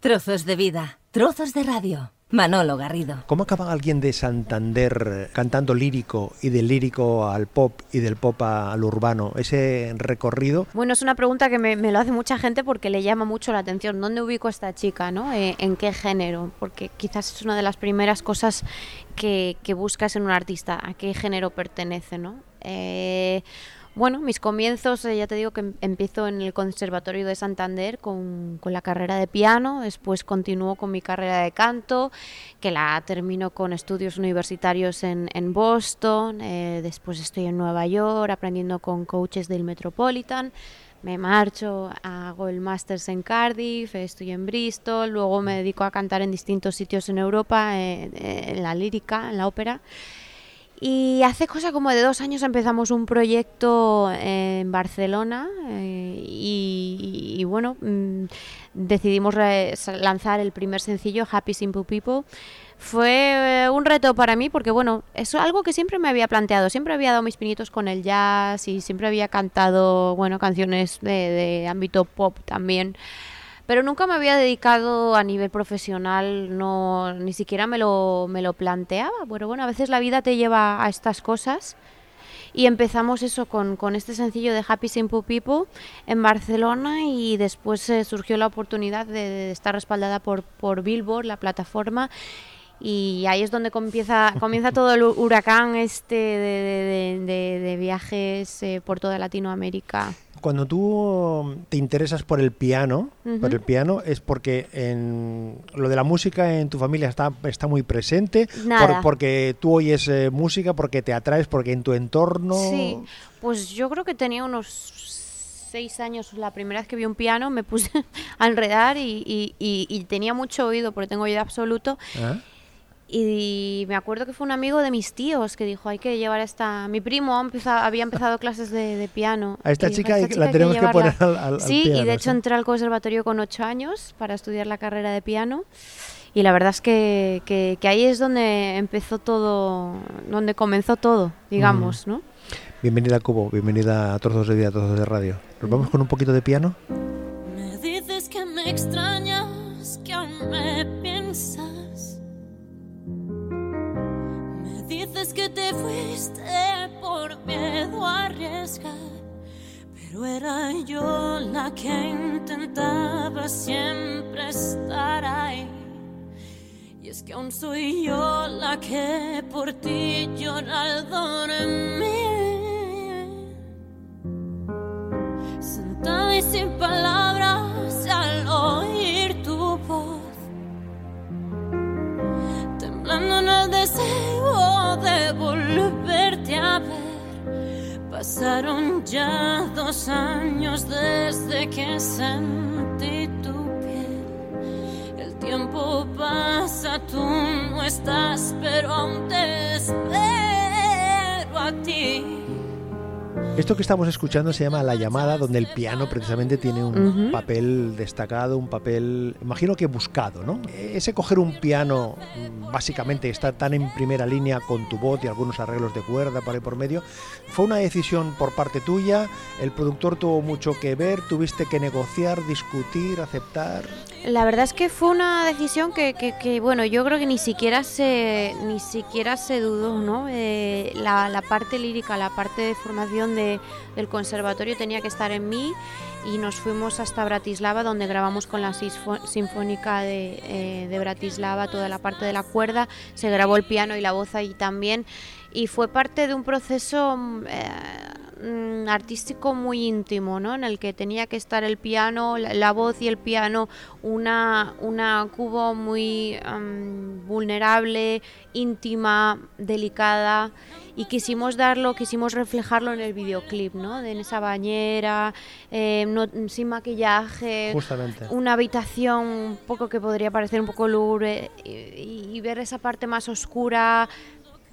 Trozos de vida, trozos de radio. Manolo Garrido. ¿Cómo acaba alguien de Santander cantando lírico y del lírico al pop y del pop al urbano? Ese recorrido. Bueno, es una pregunta que me, lo hace mucha gente porque le llama mucho la atención. ¿Dónde ubico a esta chica? ¿no? Eh, ¿En qué género? Porque quizás es una de las primeras cosas que, que buscas en un artista. ¿A qué género pertenece? ¿no? Eh, bueno, mis comienzos, eh, ya te digo que em, empiezo en el Conservatorio de Santander con, la carrera de piano, después continúo con mi carrera de canto, que la termino con estudios universitarios en, Boston, eh, después estoy en Nueva York aprendiendo con coaches del Metropolitan, me marcho, hago el máster en Cardiff, estoy en Bristol, luego me dedico a cantar en distintos sitios en Europa, eh, en la lírica, en la ópera. Y hace cosa como de dos años empezamos un proyecto en Barcelona eh, y, bueno, mm, decidimos lanzar el primer sencillo, Happy Simple People. Fue eh, un reto para mí porque bueno, es algo que siempre me había planteado, siempre había dado mis pinitos con el jazz y siempre había cantado, bueno, canciones de, de ámbito pop también pero nunca me había dedicado a nivel profesional, no ni siquiera me lo, me lo planteaba. Pero bueno, a veces la vida te lleva a estas cosas. Y empezamos eso con, con este sencillo de Happy Simple People en Barcelona y después eh, surgió la oportunidad de, estar respaldada por, por Billboard, la plataforma, y ahí es donde comienza, comienza todo el huracán este de, de, de, viajes eh, por toda Latinoamérica. Cuando tú te interesas por el piano, por el piano es porque en lo de la música en tu familia está, está muy presente, porque tú oyes eh, música, porque te atraes, porque en tu entorno. Sí, pues yo creo que tenía unos seis años la primera vez que vi un piano, me puse a enredar y, y, tenía mucho oído, porque tengo oído absoluto. ¿Ah? Y me acuerdo que fue un amigo de mis tíos que dijo, hay que llevar esta... Mi primo había empezado clases de, piano. A esta, chica, la tenemos que, poner al, Sí, y de hecho entré al conservatorio con ocho años para estudiar la carrera de piano. Y la verdad es que, que, ahí es donde empezó todo, donde comenzó todo, digamos, ¿no? Bienvenida a Cubo, bienvenida a Trozos de Vida, Trozos de Radio. ¿Nos vamos con un poquito de piano? Me dices que me extrañas, fuiste por miedo a arriesgar, pero era yo la que intentaba siempre estar ahí. Y es que aún soy yo la que por ti llora al dormir. Sentada y sin palabras al oír tu voz, temblando en el deseo Pasaron ya dos años desde que sentí tu piel. El tiempo pasa, tú no estás, pero aún te espero a ti. Esto que estamos escuchando se llama La llamada, donde el piano precisamente tiene un papel destacado, un papel, imagino que buscado, ¿no? Ese coger un piano, básicamente está tan en primera línea con tu voz y algunos arreglos de cuerda por ahí por medio, fue una decisión por parte tuya, el productor tuvo mucho que ver, tuviste que negociar, discutir, aceptar. La verdad es que fue una decisión que, que, bueno, yo creo que ni siquiera se, ni siquiera se dudó, ¿no? Eh, la, la, parte lírica, la parte de formación de, del conservatorio tenía que estar en mí y nos fuimos hasta Bratislava donde grabamos con la Sinfónica de, eh, de Bratislava toda la parte de la cuerda, se grabó el piano y la voz ahí también y fue parte de un proceso... Eh, Mm, artístico muy íntimo, ¿no? En el que tenía que estar el piano, la, voz y el piano, una, una cubo muy vulnerable, íntima, delicada y quisimos darlo, quisimos reflejarlo en el videoclip, ¿no? en esa bañera, eh, sin maquillaje, una habitación un poco que podría parecer un poco lúgubre y ver esa parte más oscura,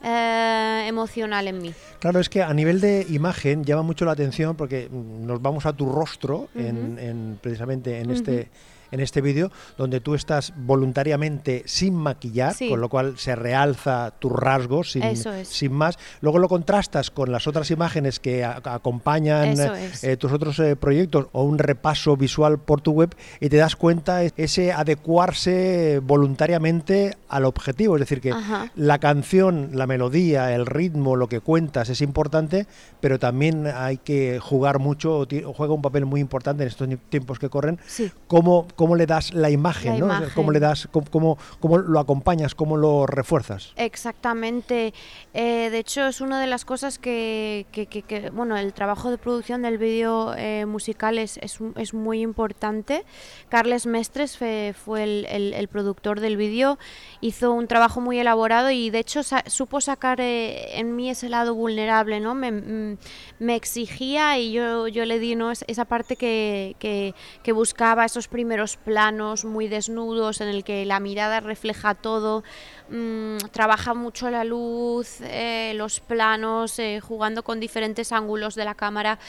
eh, emocional en mí. Claro, es que a nivel de imagen llama mucho la atención porque nos vamos a tu rostro en, precisamente en este en este vídeo, donde tú estás voluntariamente sin maquillar, con lo cual se realza tus rasgos sin, sin, más. Luego lo contrastas con las otras imágenes que acompañan eh, tus otros eh, proyectos o un repaso visual por tu web y te das cuenta ese adecuarse voluntariamente al objetivo. Es decir, que la canción, la melodía, el ritmo, lo que cuentas es importante, pero también hay que jugar mucho, juega un papel muy importante en estos tiempos que corren, cómo, cómo, le das la imagen, ¿no? cómo le das, cómo, cómo, lo acompañas, cómo lo refuerzas. Exactamente. Eh, de hecho, es una de las cosas que, que, bueno, el trabajo de producción del vídeo eh, musical es, es, es, muy importante. Carles Mestres fue, el, el, productor del vídeo, hizo un trabajo muy elaborado y de hecho supo sacar eh, en mí ese lado vulnerable, ¿no? Me, mm, me exigía y yo, yo le di ¿no? esa parte que, que, que, buscaba, esos primeros planos muy desnudos en el que la mirada refleja todo, mm, trabaja mucho la luz, eh, los planos, eh, jugando con diferentes ángulos de la cámara.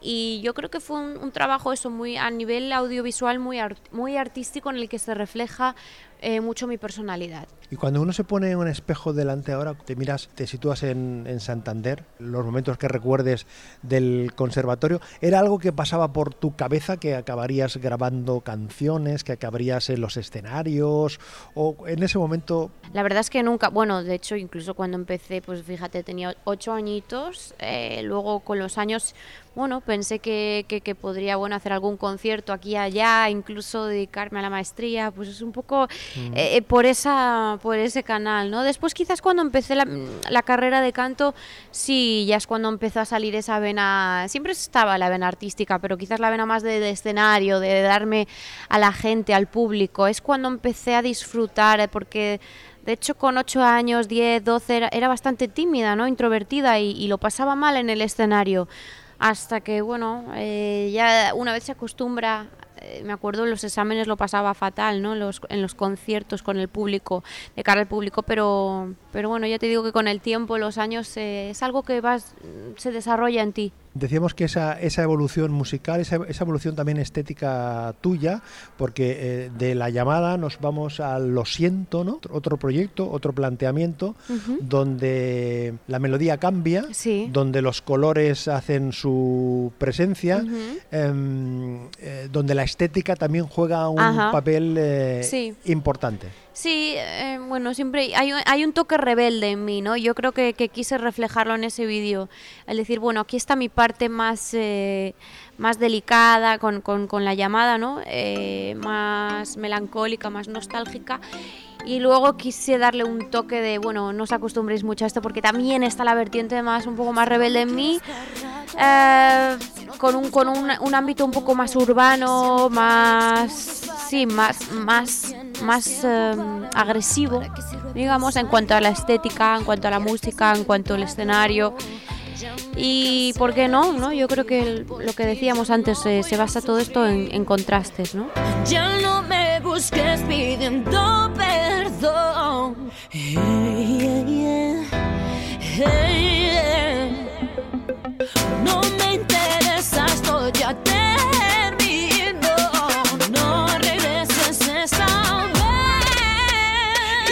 Y yo creo que fue un, trabajo eso muy a nivel audiovisual muy, muy artístico en el que se refleja eh, mucho mi personalidad. Y cuando uno se pone en un espejo delante ahora, te miras, te sitúas en, en, Santander, los momentos que recuerdes del conservatorio, ¿era algo que pasaba por tu cabeza que acabarías grabando canciones, que acabarías en los escenarios? ¿O en ese momento...? La verdad es que nunca, bueno, de hecho incluso cuando empecé, pues fíjate, tenía ocho añitos, eh, luego con los años bueno, pensé que, que, podría bueno, hacer algún concierto aquí y allá, incluso dedicarme a la maestría, pues es un poco eh, eh, por, esa, por ese canal, ¿no? Después quizás cuando empecé la, la, carrera de canto, sí, ya es cuando empezó a salir esa vena, siempre estaba la vena artística, pero quizás la vena más de, escenario, de darme a la gente, al público, es cuando empecé a disfrutar, eh, porque... De hecho, con 8 años, 10, 12, era, bastante tímida, ¿no? Introvertida y, y, lo pasaba mal en el escenario hasta que, bueno, eh, ya una vez se acostumbra eh, me acuerdo en los exámenes lo pasaba fatal, ¿no? Los, en los conciertos con el público, de cara al público, pero, pero bueno, ya te digo que con el tiempo, los años, eh, es algo que vas, se desarrolla en ti. Decíamos que esa, esa evolución musical, esa, esa, evolución también estética tuya, porque eh, de la llamada nos vamos a Lo Siento, ¿no? Otro proyecto, otro planteamiento, donde la melodía cambia, donde los colores hacen su presencia, em, eh, donde la estética también juega un papel eh, importante. Sí, eh, bueno, siempre hay, hay, un toque rebelde en mí, ¿no? Yo creo que, quise reflejarlo en ese vídeo. El decir, bueno, aquí está mi parte más, eh, más delicada con, con, la llamada, ¿no? Eh, más melancólica, más nostálgica. Y luego quise darle un toque de, bueno, no os acostumbréis mucho a esto porque también está la vertiente más, un poco más rebelde en mí. con un, con un, un ámbito un poco más urbano, más sí, más, más, más em, agresivo, digamos, en cuanto a la estética, en cuanto a la música, en cuanto al escenario. Y por qué no, ¿no? Yo creo que lo que decíamos antes eh, se basa todo esto en, contrastes, ¿no? Ya no me busques pidiendo perdón. no me interesa, esto ya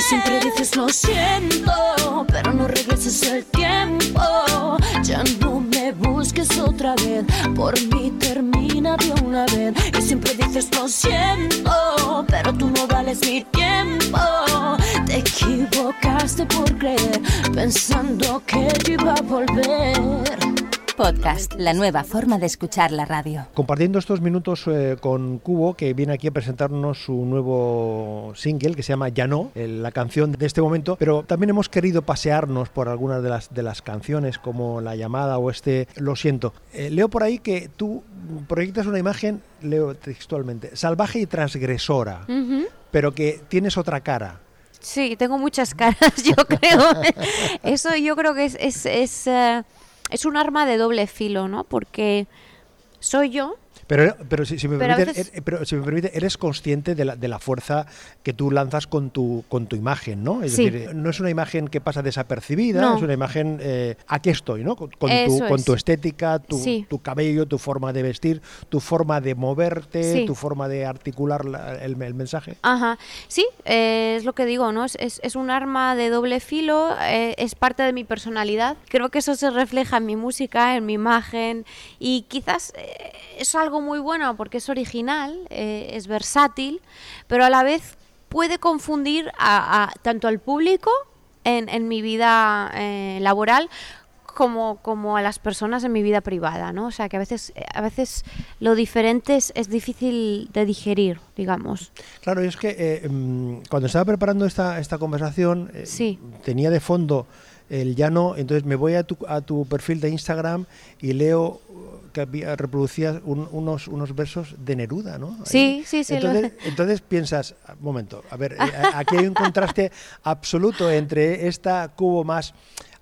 Siempre dices lo siento, pero no regreses el tiempo. Ya no me busques otra vez, por mí termina de una vez. Y siempre dices lo siento, pero tú no vales mi tiempo. Te equivocaste por creer, pensando que yo iba a volver. Podcast, la nueva forma de escuchar la radio. Compartiendo estos minutos eh, con Cubo, que viene aquí a presentarnos su nuevo single que se llama Ya no, la canción de este momento, pero también hemos querido pasearnos por algunas de las, de las canciones, como La llamada o este Lo siento. Eh, leo por ahí que tú proyectas una imagen, leo textualmente, salvaje y transgresora, pero que tienes otra cara. Sí, tengo muchas caras, yo creo. Eso yo creo que es... es, es eh, es un arma de doble filo, ¿no? Porque soy yo. Pero, pero, si, me Pero permite, veces- eh, pero si me permite, eres consciente de la, de la fuerza que tú lanzas con tu, con tu imagen, ¿no? Es Sí. decir, no es una imagen que pasa desapercibida, No. es una imagen, eh, aquí estoy, ¿no? Con, con tu, con tu estética, tu, Sí. tu cabello, tu forma de vestir, tu forma de moverte, Sí. tu forma de articular la- el, el mensaje. Ajá, sí, eh, es lo que digo, ¿no? Es, es, es un arma de doble filo, eh, es parte de mi personalidad. Creo que eso se refleja en mi música, en mi imagen y quizás eh, es algo muy bueno porque es original, eh, es versátil, pero a la vez puede confundir a, a- tanto al público en, en mi vida eh, laboral como, como a las personas en mi vida privada, ¿no? O sea que a veces, eh, a veces lo diferente es, es difícil de digerir, digamos. Claro, y es que eh, mm, cuando estaba preparando esta, esta conversación, Sí. tenía de fondo el llano, entonces me voy a tu, a tu perfil de Instagram y leo uh, que había, reproducías un- unos, unos versos de Neruda, ¿no? Ahí. Sí, sí, sí, lo- Entonces, entonces piensas, un momento, a ver, eh, aquí hay un contraste absoluto entre esta cubo más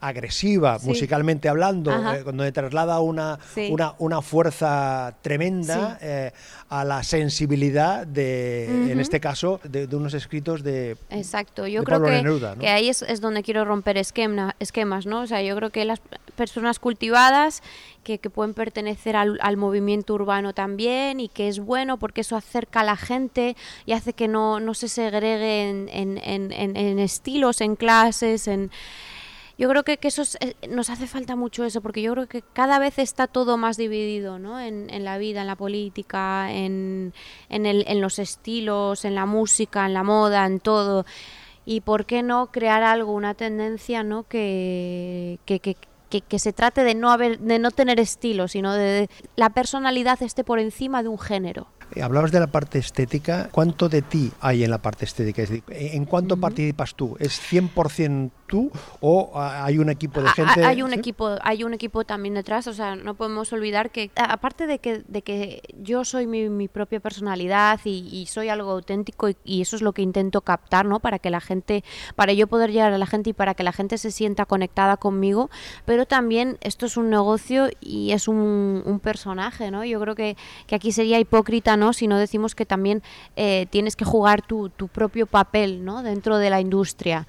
agresiva, Sí. musicalmente hablando, eh, donde traslada una, Sí. una, una fuerza tremenda Sí. eh, a la sensibilidad de, en este caso, de, de unos escritos de... Exacto, yo de creo Pablo que, Neruda, ¿no? que ahí es, es donde quiero romper esquema, esquemas, ¿no? O sea, yo creo que las personas cultivadas que, que pueden pertenecer al, al movimiento urbano también y que es bueno porque eso acerca a la gente y hace que no, no se segregue en, en- en- en- en estilos, en clases, en... Yo creo que, que eso es- eh, nos hace falta mucho eso, porque yo creo que cada vez está todo más dividido, ¿no? En, en la vida, en la política, en, en, el- en los estilos, en la música, en la moda, en todo. Y por qué no crear algo, una tendencia, ¿no? Que, que, que, que- que se trate de no haber, de no tener estilo, sino de la personalidad esté por encima de un género. Eh, Hablabas de la parte estética. ¿Cuánto de ti hay en la parte estética? Es decir, ¿En cuánto participas tú? ¿Es 100% tú o ah, hay un equipo de Ha- gente? ha- Hay un ¿sí? equipo, hay un equipo también detrás, o sea, no podemos olvidar que aparte de que, de que yo soy mi, mi propia personalidad y, y soy algo auténtico y, y eso es lo que intento captar, ¿no? Para que la gente, para yo poder llegar a la gente y para que la gente se sienta conectada conmigo, pero también esto es un negocio y es un, un personaje, ¿no? Yo creo que, que aquí sería hipócrita, ¿no? Si no decimos que también eh, tienes que jugar tu, tu propio papel, ¿no? Dentro de la industria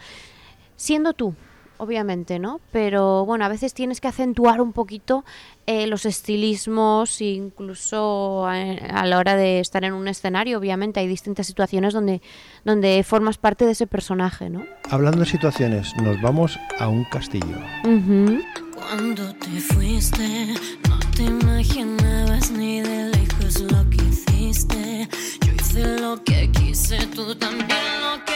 siendo tú, obviamente, ¿no? Pero bueno, a veces tienes que acentuar un poquito eh, los estilismos, incluso a, a la hora de estar en un escenario, obviamente hay distintas situaciones donde, donde formas parte de ese personaje, ¿no? Hablando de situaciones, nos vamos a un castillo. Cuando te fuiste, no te imaginabas ni de lejos lo que hiciste. Yo hice lo que quise, tú también lo que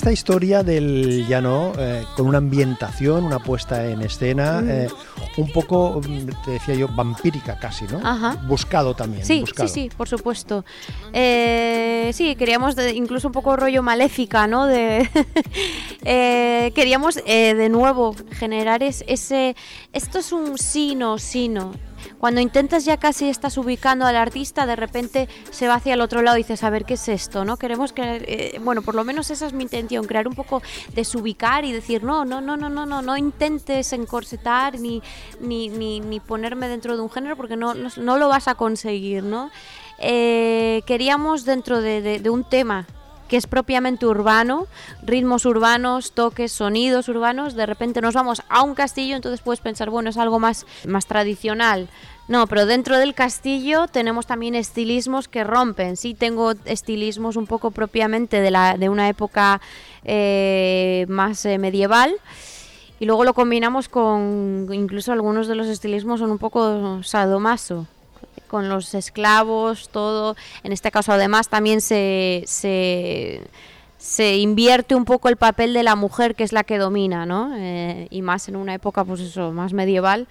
Esta historia del llano, eh, con una ambientación, una puesta en escena, eh, un poco, mm, te decía yo, vampírica casi, ¿no? Ajá. Buscado también. Sí, buscado. sí, sí, por supuesto. Eh, sí, queríamos de- incluso un poco rollo maléfica, ¿no? De, eh, queríamos de nuevo generar es- ese... Esto es un sino, sino. Cuando intentas ya casi estás ubicando al artista, de repente se va hacia el otro lado y dices, a ver, ¿qué es esto? ¿no? Queremos que, eh, bueno, por lo menos esa es mi intención, crear un poco desubicar y decir, no, no, no, no, no, no, no intentes encorsetar ni, ni, ni, ni ponerme dentro de un género porque no, no, no lo vas a conseguir, ¿no? Eh, queríamos dentro de, de- de un tema que es propiamente urbano, ritmos urbanos, toques, sonidos urbanos, de repente nos vamos a un castillo, entonces puedes pensar, bueno, es algo más, más tradicional. No, pero dentro del castillo tenemos también estilismos que rompen. Sí, tengo estilismos un poco propiamente de, la, de una época eh, más eh, medieval. Y luego lo combinamos con, incluso algunos de los estilismos son un poco sadomaso, con los esclavos, todo. En este caso además también se, se, invierte un poco el papel de la mujer que es la que domina, ¿no? Eh, y más en una época pues eso, más medieval.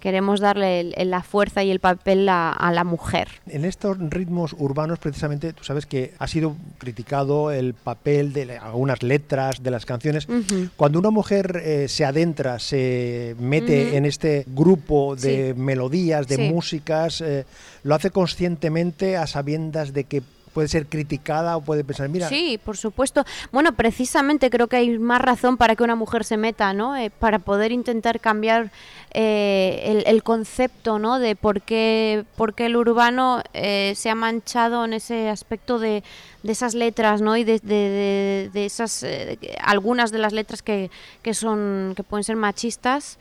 Queremos darle la fuerza y el papel a, la mujer. En estos ritmos urbanos, precisamente, tú sabes que ha sido criticado el papel de algunas letras de las canciones. Cuando una mujer eh, se adentra, se mete en este grupo de melodías, de músicas, eh, lo hace conscientemente a sabiendas de que puede ser criticada o puede pensar, mira. Sí, por supuesto. Bueno, precisamente creo que hay más razón para que una mujer se meta, ¿no? Eh, para poder intentar cambiar eh, el, concepto, ¿no? De por qué, por qué el urbano eh, se ha manchado en ese aspecto de, de esas letras, ¿no? Y de, de, de esas, algunas de las letras que, que, son, que pueden ser machistas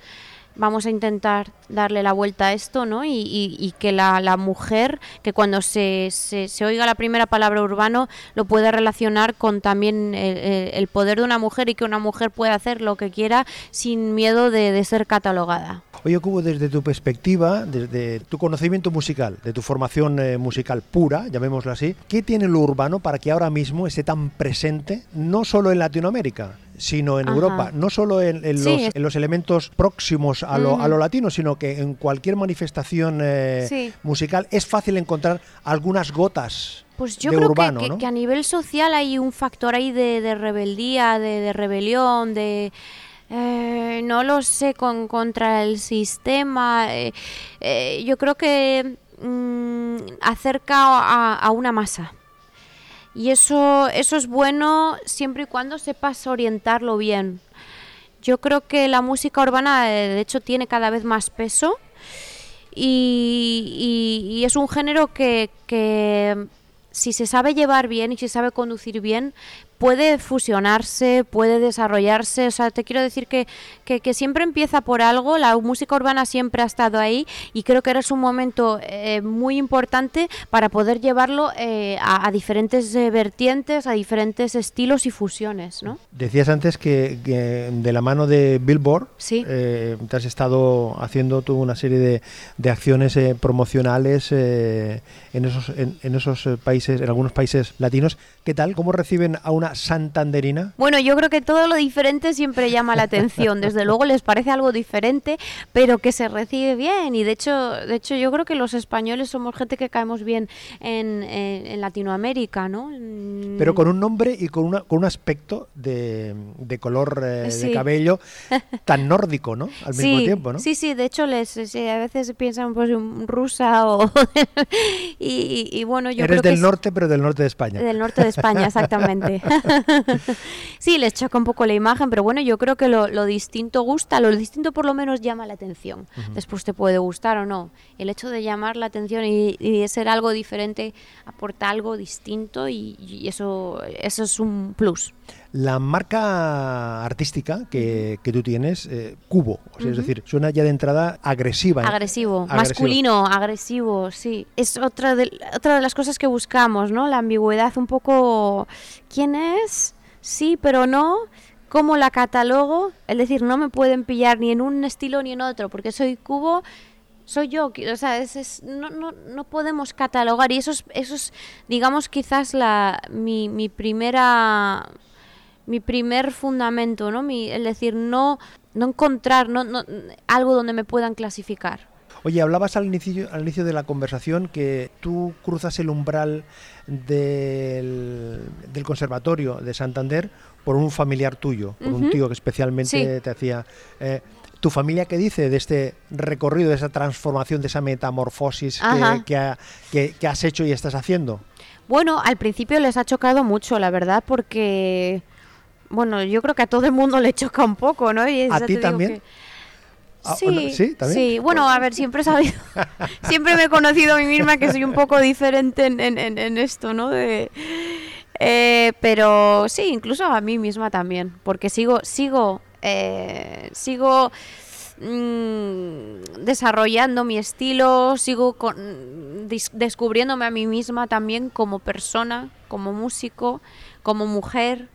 vamos a intentar darle la vuelta a esto, ¿no? Y, que la, mujer, que cuando se, se, oiga la primera palabra urbano, lo pueda relacionar con también el, poder de una mujer y que una mujer pueda hacer lo que quiera sin miedo de, ser catalogada. Oye, Cubo, desde tu perspectiva, desde tu conocimiento musical, de tu formación eh, musical pura, llamémoslo así, ¿qué tiene lo urbano para que ahora mismo esté tan presente, no solo en Latinoamérica, sino en Europa, no solo en, los, elementos próximos a lo, latino, sino que en cualquier manifestación eh, musical es fácil encontrar algunas gotas. Pues yo creo que, a nivel social hay un factor ahí de, rebeldía, de, rebelión, de... Eh, no lo sé, con, contra el sistema. Eh, yo creo que mm, acerca a una masa. Y eso, eso es bueno siempre y cuando sepas orientarlo bien. Yo creo que la música urbana eh, de hecho tiene cada vez más peso y, es un género que, que si se sabe llevar bien y se sabe conducir bien, puede fusionarse, puede desarrollarse. O sea, te quiero decir que, que, siempre empieza por algo, la música urbana siempre ha estado ahí y creo que era un momento eh, muy importante para poder llevarlo eh, a, diferentes eh, vertientes, a diferentes estilos y fusiones. ¿no? Decías antes que, de la mano de Billboard ¿Sí? te has estado haciendo tú una serie de, de acciones promocionales en, esos, en, en esos países, en algunos países latinos. ¿Qué tal? ¿Cómo reciben a una santanderina? Bueno, yo creo que todo lo diferente siempre llama la atención. Desde luego les parece algo diferente, pero que se recibe bien. Y de hecho, de hecho yo creo que los españoles somos gente que caemos bien en, Latinoamérica, ¿no? Pero con un nombre y con, una, con un aspecto de, color eh, de cabello tan nórdico, ¿no? Al mismo tiempo, ¿no? Sí, sí, de hecho les, a veces piensan pues rusa o... y, bueno, yo Eres creo del norte, pero del norte de España. Del norte de España, exactamente. sí, les choca un poco la imagen, pero bueno, yo creo que lo, distinto gusta, lo distinto por lo menos llama la atención. Después te puede gustar o no. El hecho de llamar la atención y, de ser algo diferente aporta algo distinto y, eso, eso es un plus. La marca artística que, tú tienes, eh, Cubo, es decir, suena ya de entrada agresiva. Agresivo, masculino, agresivo, sí. Es otra de, otra de las cosas que buscamos, ¿no? La ambigüedad un poco, ¿quién es? Sí, pero no. ¿Cómo la catalogo? Es decir, no me pueden pillar ni en un estilo ni en otro, porque soy Cubo soy yo, o sea, es, no, no, no, podemos catalogar y eso es, eso es digamos, quizás la, mi, mi primera mi primer fundamento, ¿no? Mi, es decir, no, no encontrar no, no, algo donde me puedan clasificar. Oye, hablabas al inicio, al inicio de la conversación que tú cruzas el umbral del, del conservatorio de Santander por un familiar tuyo, por un tío que especialmente te hacía... Eh, ¿Tu familia qué dice de este recorrido, de esa transformación, de esa metamorfosis que, que, has hecho y estás haciendo? Bueno, al principio les ha chocado mucho, la verdad, porque bueno, yo creo que a todo el mundo le choca un poco, ¿no? Y ¿A ti también? Ah, sí, ¿sí? sí, bueno, a ver, siempre he sabido, siempre me he conocido a mí misma que soy un poco diferente en, en, esto, ¿no? De, eh, pero sí, incluso a mí misma también, porque sigo, sigo, eh, sigo mm, desarrollando mi estilo, sigo con, descubriéndome a mí misma también como persona, como músico, como mujer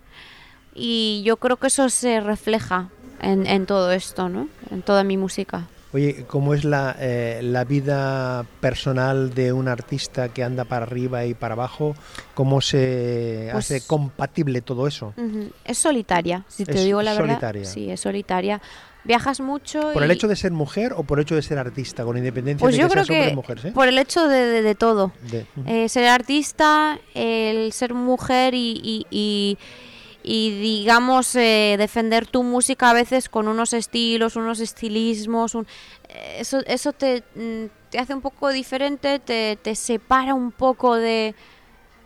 y yo creo que eso se refleja en, en todo esto, ¿no? En toda mi música. Oye, ¿cómo es la, eh, la, vida personal de un artista que anda para arriba y para abajo? ¿Cómo se pues hace compatible todo eso? Es solitaria, si te digo la verdad. Sí, es solitaria viajas mucho. ¿Por el y- hecho de ser mujer o por el hecho de ser artista, con independencia Pues de yo que creo seas hombre que mujer? ¿sí? por el hecho de, de- de todo. De- ujú. Eh, ser artista, el ser mujer y, y- y- y, digamos, eh, defender tu música a veces con unos estilos, unos estilismos. un- eh, eso eso te, mm, te hace un poco diferente, te, te separa un poco de,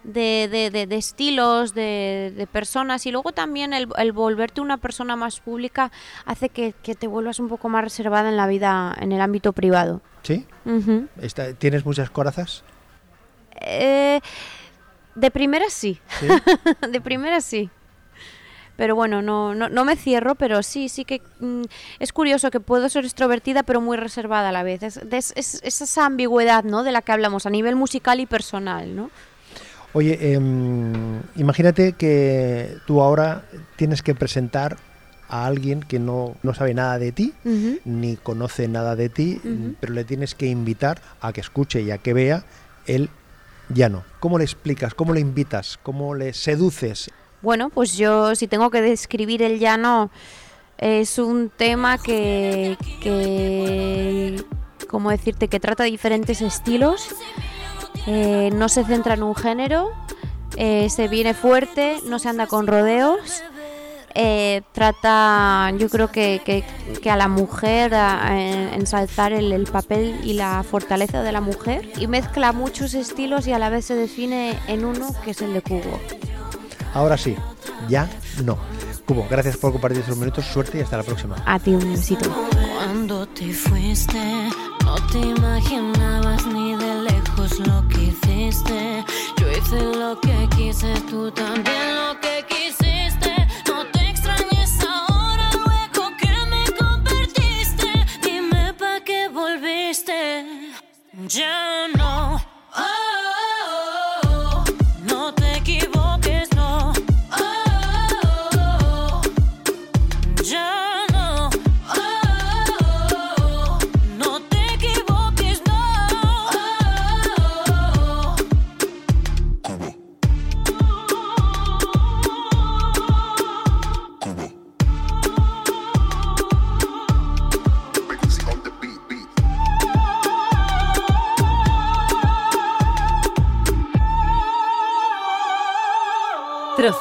de, de- de- de estilos, de, de personas y luego también el, el volverte una persona más pública hace que, que te vuelvas un poco más reservada en la vida, en el ámbito privado. ¿Sí? ¿Tienes muchas corazas? Eh, de primera sí. ¿Sí? de primera sí. Pero bueno, no, no, no me cierro, pero sí, sí que mm, es curioso que puedo ser extrovertida pero muy reservada a la vez. Es, es- es- es esa ambigüedad ¿no? de la que hablamos a nivel musical y personal. ¿no? Oye, em, imagínate que tú ahora tienes que presentar a alguien que no, no sabe nada de ti, ni conoce nada de ti, pero le tienes que invitar a que escuche y a que vea el llano. ¿Cómo le explicas? ¿Cómo le invitas? ¿Cómo le seduces? Bueno, pues yo si tengo que describir el llano, es un tema que, que ¿cómo decirte? Que trata diferentes estilos, eh, no se centra en un género, eh, se viene fuerte, no se anda con rodeos, eh, trata, yo creo que, que- a la mujer, ensalzar el, el papel y la fortaleza de la mujer, y mezcla muchos estilos y a la vez se define en uno que es el de Cubo. Ahora sí, ya no. Cubo, gracias por compartir estos minutos, suerte y hasta la próxima. A ti un besito. Cuando te fuiste, no te imaginabas ni de lejos lo que hiciste. Yo hice lo que quise, tú también lo que quisiste. No te extrañes ahora, luego que me convertiste. Dime pa' qué volviste. Ya no.